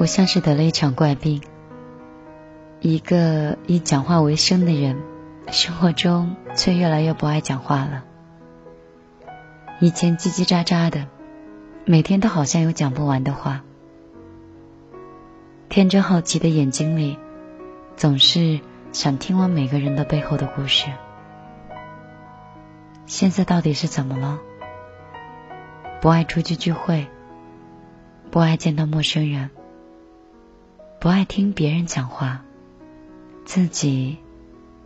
我像是得了一场怪病。一个以讲话为生的人，生活中却越来越不爱讲话了。以前叽叽喳喳的，每天都好像有讲不完的话。天真好奇的眼睛里，总是想听完每个人的背后的故事。现在到底是怎么了？不爱出去聚会，不爱见到陌生人，不爱听别人讲话。自己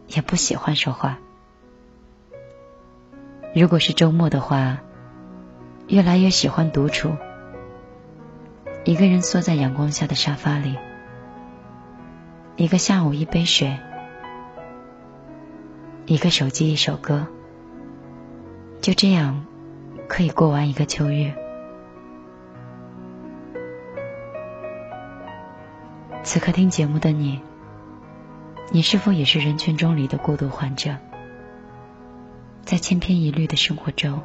也不喜欢说话。如果是周末的话，越来越喜欢独处，一个人缩在阳光下的沙发里，一个下午一杯水，一个手机一首歌，就这样可以过完一个秋月。此刻听节目的你。你是否也是人群中里的孤独患者？在千篇一律的生活中，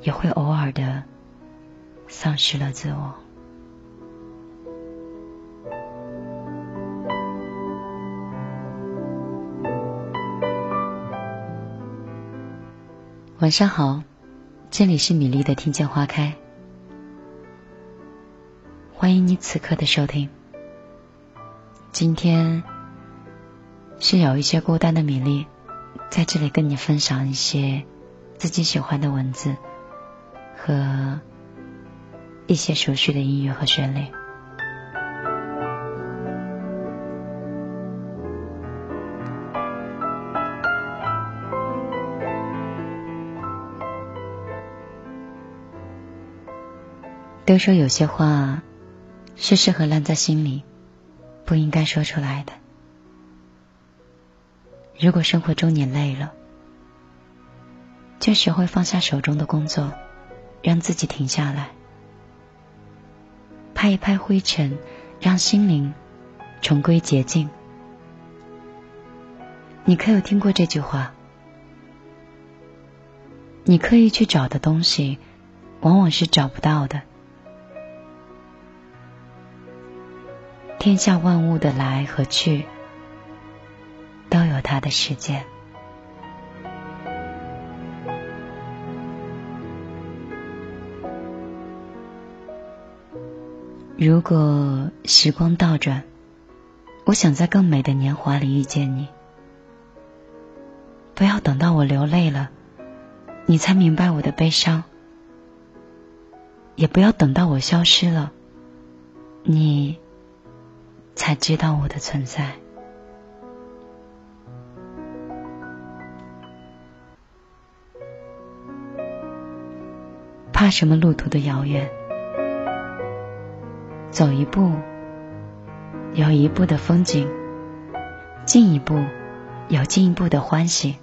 也会偶尔的丧失了自我。晚上好，这里是米粒的听见花开，欢迎你此刻的收听。今天是有一些孤单的米粒，在这里跟你分享一些自己喜欢的文字和一些熟悉的音乐和旋律。都说有些话是适合烂在心里。不应该说出来的。如果生活中你累了，就学会放下手中的工作，让自己停下来，拍一拍灰尘，让心灵重归洁净。你可有听过这句话？你刻意去找的东西，往往是找不到的。天下万物的来和去，都有它的时间。如果时光倒转，我想在更美的年华里遇见你。不要等到我流泪了，你才明白我的悲伤；也不要等到我消失了，你。才知道我的存在。怕什么路途的遥远？走一步，有一步的风景；进一步，有进一步的欢喜。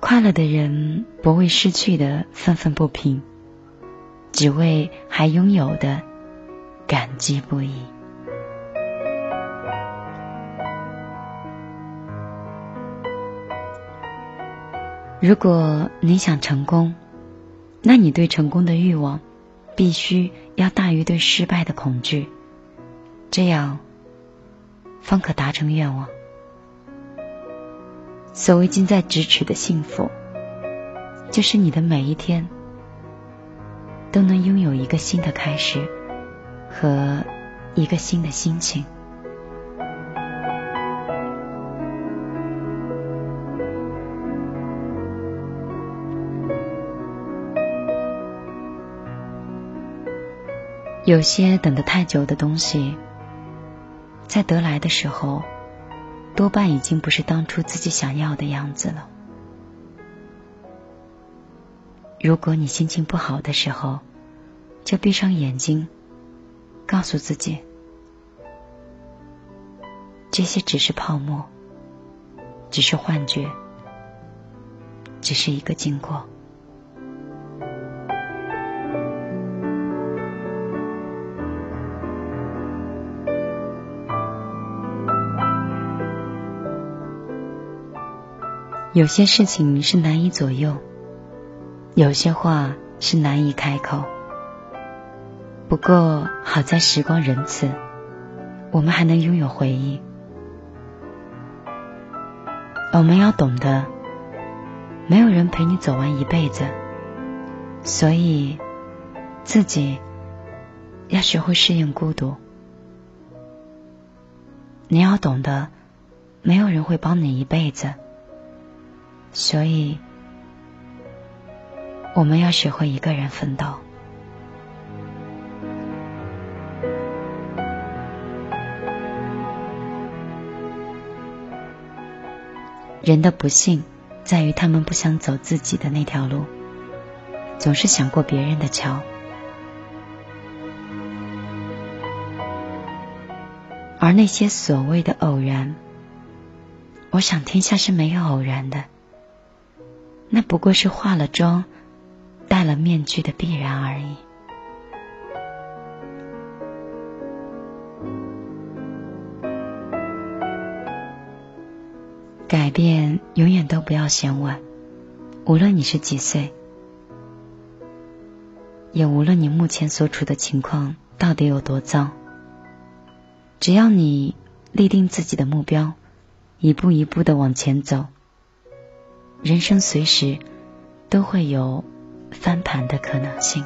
快乐的人不为失去的愤愤不平，只为还拥有的。感激不已。如果你想成功，那你对成功的欲望必须要大于对失败的恐惧，这样方可达成愿望。所谓近在咫尺的幸福，就是你的每一天都能拥有一个新的开始。和一个新的心情。有些等得太久的东西，在得来的时候，多半已经不是当初自己想要的样子了。如果你心情不好的时候，就闭上眼睛。告诉自己，这些只是泡沫，只是幻觉，只是一个经过。有些事情是难以左右，有些话是难以开口。不过好在时光仁慈，我们还能拥有回忆。我们要懂得，没有人陪你走完一辈子，所以自己要学会适应孤独。你要懂得，没有人会帮你一辈子，所以我们要学会一个人奋斗。人的不幸在于他们不想走自己的那条路，总是想过别人的桥。而那些所谓的偶然，我想天下是没有偶然的，那不过是化了妆、戴了面具的必然而已。改变永远都不要嫌晚，无论你是几岁，也无论你目前所处的情况到底有多糟，只要你立定自己的目标，一步一步的往前走，人生随时都会有翻盘的可能性。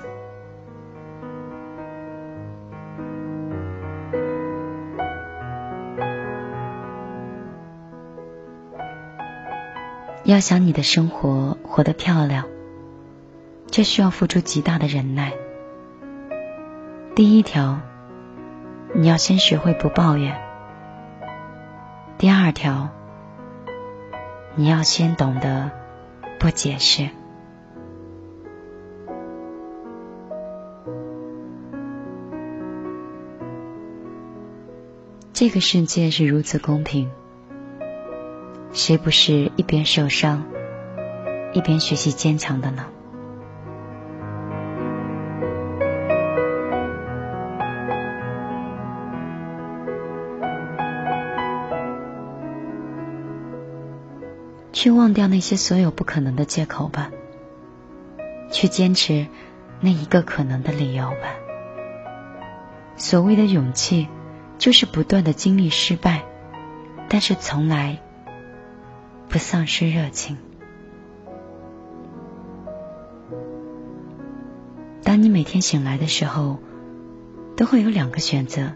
要想你的生活活得漂亮，就需要付出极大的忍耐。第一条，你要先学会不抱怨；第二条，你要先懂得不解释。这个世界是如此公平。谁不是一边受伤，一边学习坚强的呢？去忘掉那些所有不可能的借口吧，去坚持那一个可能的理由吧。所谓的勇气，就是不断的经历失败，但是从来。不丧失热情。当你每天醒来的时候，都会有两个选择：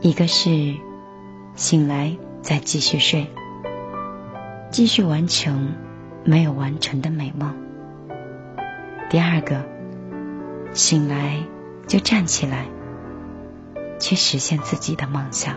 一个是醒来再继续睡，继续完成没有完成的美梦；第二个，醒来就站起来，去实现自己的梦想。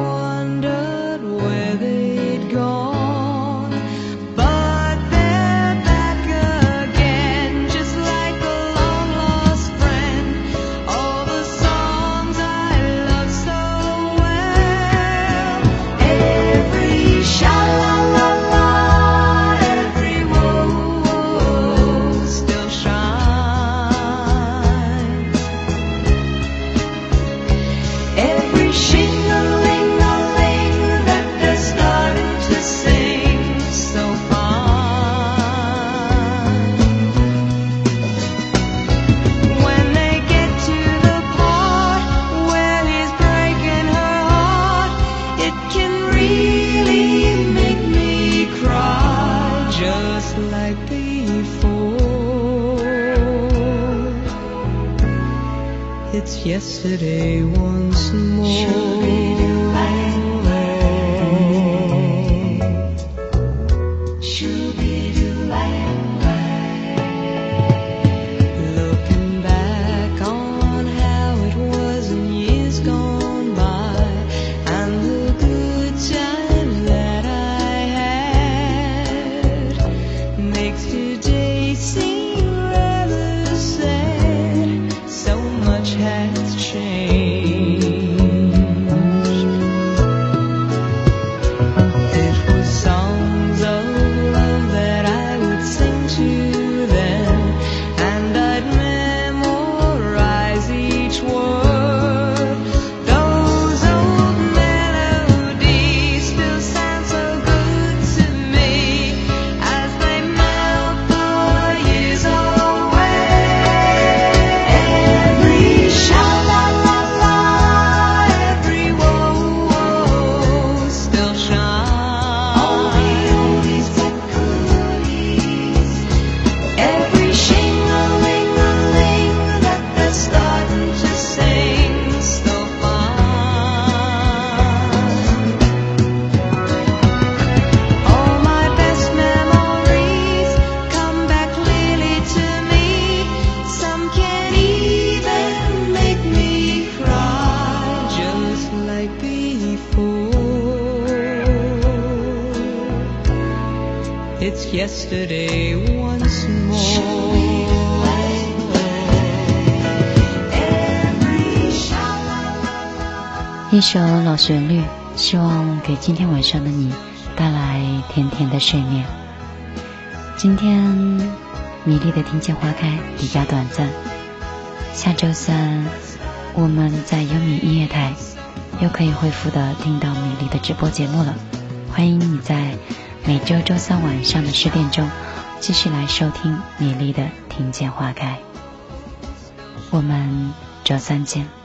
yesterday was It's yesterday once more. 一首老旋律，希望给今天晚上的你带来甜甜的睡眠。今天米粒的听见花开比较短暂，下周三我们在优米音乐台又可以恢复的听到米粒的直播节目了。欢迎你在。每周周三晚上的十点钟，继续来收听米粒的《听见花开》。我们周三见。